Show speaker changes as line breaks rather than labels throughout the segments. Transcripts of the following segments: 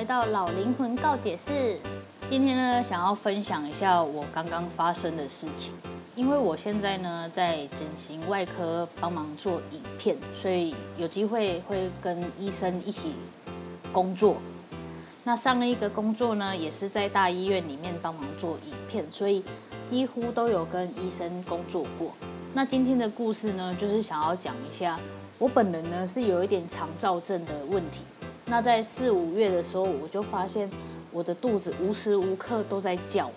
回到老灵魂告解室。今天呢，想要分享一下我刚刚发生的事情。因为我现在呢在整形外科帮忙做影片，所以有机会会跟医生一起工作。那上一个工作呢，也是在大医院里面帮忙做影片，所以几乎都有跟医生工作过。那今天的故事呢，就是想要讲一下，我本人呢是有一点肠躁症的问题。那在四五月的时候，我就发现我的肚子无时无刻都在叫，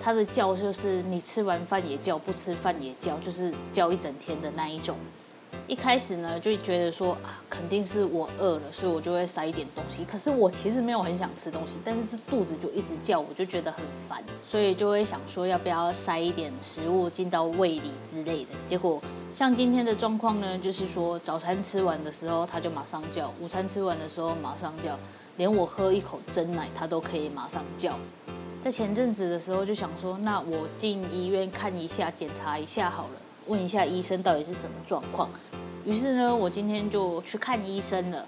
它的叫就是你吃完饭也叫，不吃饭也叫，就是叫一整天的那一种。一开始呢，就觉得说啊，肯定是我饿了，所以我就会塞一点东西。可是我其实没有很想吃东西，但是这肚子就一直叫，我就觉得很烦，所以就会想说要不要塞一点食物进到胃里之类的。结果像今天的状况呢，就是说早餐吃完的时候它就马上叫，午餐吃完的时候马上叫，连我喝一口真奶它都可以马上叫。在前阵子的时候就想说，那我进医院看一下，检查一下好了。问一下医生到底是什么状况，于是呢，我今天就去看医生了。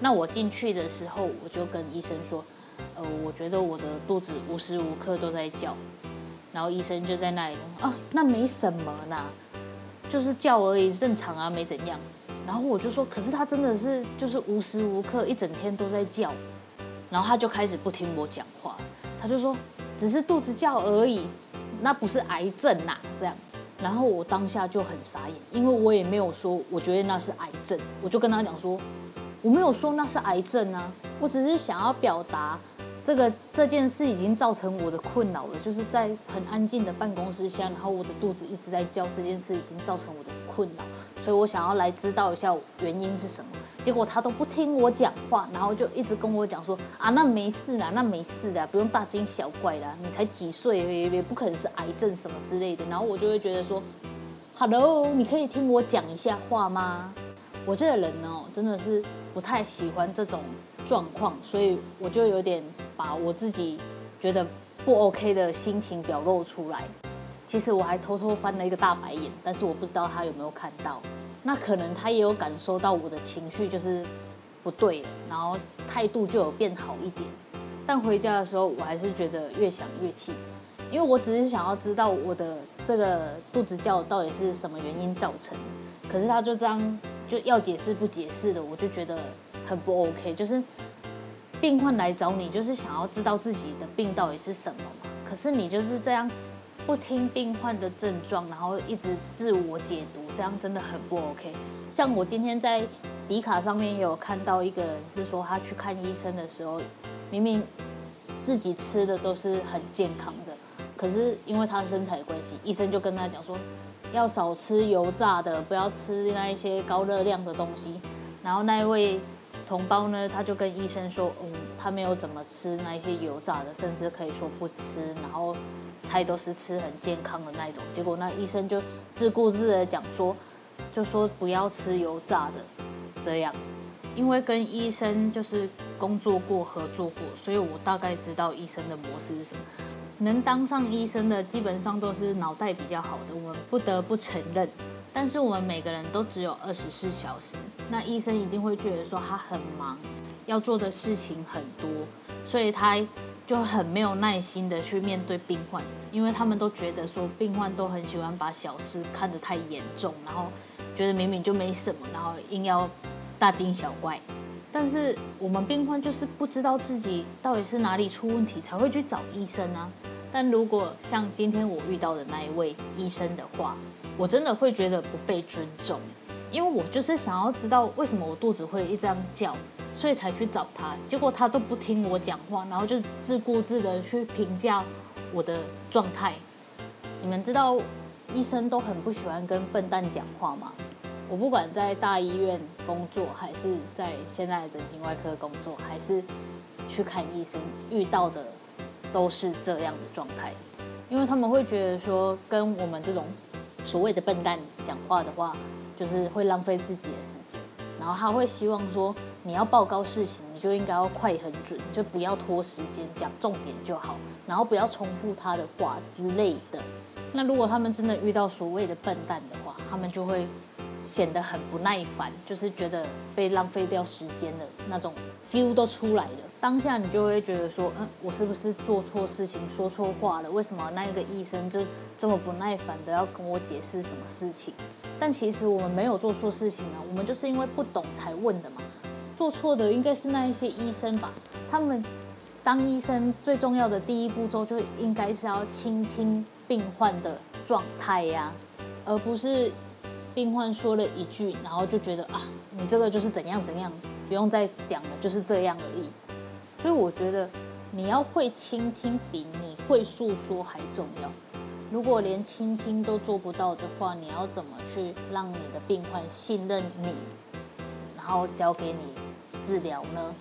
那我进去的时候，我就跟医生说，呃，我觉得我的肚子无时无刻都在叫。然后医生就在那里说，啊，那没什么啦，就是叫而已，正常啊，没怎样。然后我就说，可是他真的是就是无时无刻一整天都在叫。然后他就开始不听我讲话，他就说，只是肚子叫而已，那不是癌症呐，这样。然后我当下就很傻眼，因为我也没有说我觉得那是癌症，我就跟他讲说，我没有说那是癌症啊，我只是想要表达这个这件事已经造成我的困扰了，就是在很安静的办公室下，然后我的肚子一直在叫，这件事已经造成我的困扰，所以我想要来知道一下原因是什么。结果他都不听我讲话，然后就一直跟我讲说啊，那没事啦，那没事的，不用大惊小怪啦，你才几岁，也不可能是癌症什么之类的。然后我就会觉得说，Hello，你可以听我讲一下话吗？我这个人呢，真的是不太喜欢这种状况，所以我就有点把我自己觉得不 OK 的心情表露出来。其实我还偷偷翻了一个大白眼，但是我不知道他有没有看到。那可能他也有感受到我的情绪就是不对，然后态度就有变好一点。但回家的时候，我还是觉得越想越气，因为我只是想要知道我的这个肚子叫到底是什么原因造成。可是他就这样就要解释不解释的，我就觉得很不 OK。就是病患来找你，就是想要知道自己的病到底是什么嘛。可是你就是这样。不听病患的症状，然后一直自我解读，这样真的很不 OK。像我今天在迪卡上面有看到一个人是说，他去看医生的时候，明明自己吃的都是很健康的，可是因为他身材关系，医生就跟他讲说，要少吃油炸的，不要吃那一些高热量的东西。然后那一位同胞呢，他就跟医生说，嗯，他没有怎么吃那一些油炸的，甚至可以说不吃，然后。菜都是吃很健康的那一种，结果那医生就自顾自的讲说，就说不要吃油炸的，这样，因为跟医生就是工作过、合作过，所以我大概知道医生的模式是什么。能当上医生的基本上都是脑袋比较好的，我们不得不承认。但是我们每个人都只有二十四小时，那医生一定会觉得说他很忙，要做的事情很多，所以他。就很没有耐心的去面对病患，因为他们都觉得说病患都很喜欢把小事看得太严重，然后觉得明明就没什么，然后硬要大惊小怪。但是我们病患就是不知道自己到底是哪里出问题，才会去找医生啊。但如果像今天我遇到的那一位医生的话，我真的会觉得不被尊重，因为我就是想要知道为什么我肚子会一直这样叫，所以才去找他。结果他都不听我讲话，然后就自顾自的去评价我的状态。你们知道医生都很不喜欢跟笨蛋讲话吗？我不管在大医院工作，还是在现在整形外科工作，还是去看医生，遇到的都是这样的状态，因为他们会觉得说，跟我们这种所谓的笨蛋讲话的话，就是会浪费自己的时间，然后他会希望说，你要报告事情，你就应该要快很准，就不要拖时间，讲重点就好，然后不要重复他的话之类的。那如果他们真的遇到所谓的笨蛋的话，他们就会。显得很不耐烦，就是觉得被浪费掉时间的那种 feel 都出来了。当下你就会觉得说，嗯，我是不是做错事情、说错话了？为什么那一个医生就这么不耐烦的要跟我解释什么事情？但其实我们没有做错事情啊，我们就是因为不懂才问的嘛。做错的应该是那一些医生吧？他们当医生最重要的第一步骤就应该是要倾听病患的状态呀，而不是。病患说了一句，然后就觉得啊，你这个就是怎样怎样，不用再讲了，就是这样而已。所以我觉得你要会倾听，比你会诉说还重要。如果连倾听都做不到的话，你要怎么去让你的病患信任你，然后交给你治疗呢？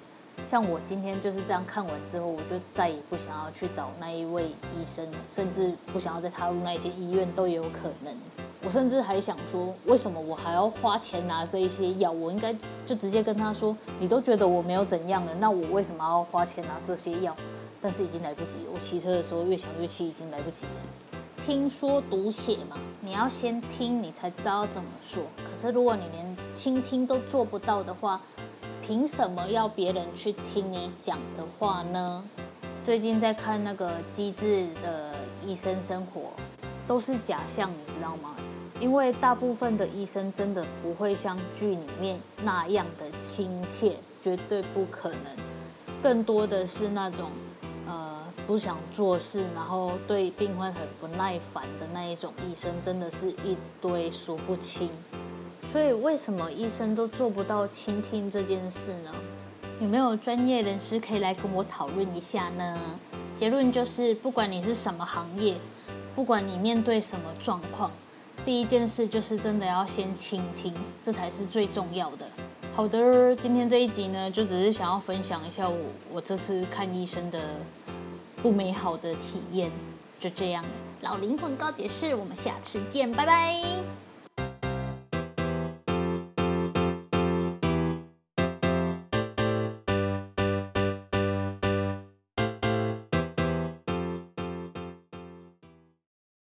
像我今天就是这样看完之后，我就再也不想要去找那一位医生了，甚至不想要再踏入那间医院都有可能。我甚至还想说，为什么我还要花钱拿这一些药？我应该就直接跟他说，你都觉得我没有怎样了，那我为什么要花钱拿这些药？但是已经来不及，我骑车的时候越想越气，已经来不及了。听说读写嘛，你要先听，你才知道要怎么说。可是如果你连倾听都做不到的话，凭什么要别人去听你讲的话呢？最近在看那个《机智的医生生活》，都是假象，你知道吗？因为大部分的医生真的不会像剧里面那样的亲切，绝对不可能。更多的是那种，呃，不想做事，然后对病患很不耐烦的那一种医生，真的是一堆数不清。所以为什么医生都做不到倾听这件事呢？有没有专业人士可以来跟我讨论一下呢？结论就是，不管你是什么行业，不管你面对什么状况。第一件事就是真的要先倾听，这才是最重要的。好的，今天这一集呢，就只是想要分享一下我我这次看医生的不美好的体验，就这样。老灵魂告解释，我们下次见，拜拜。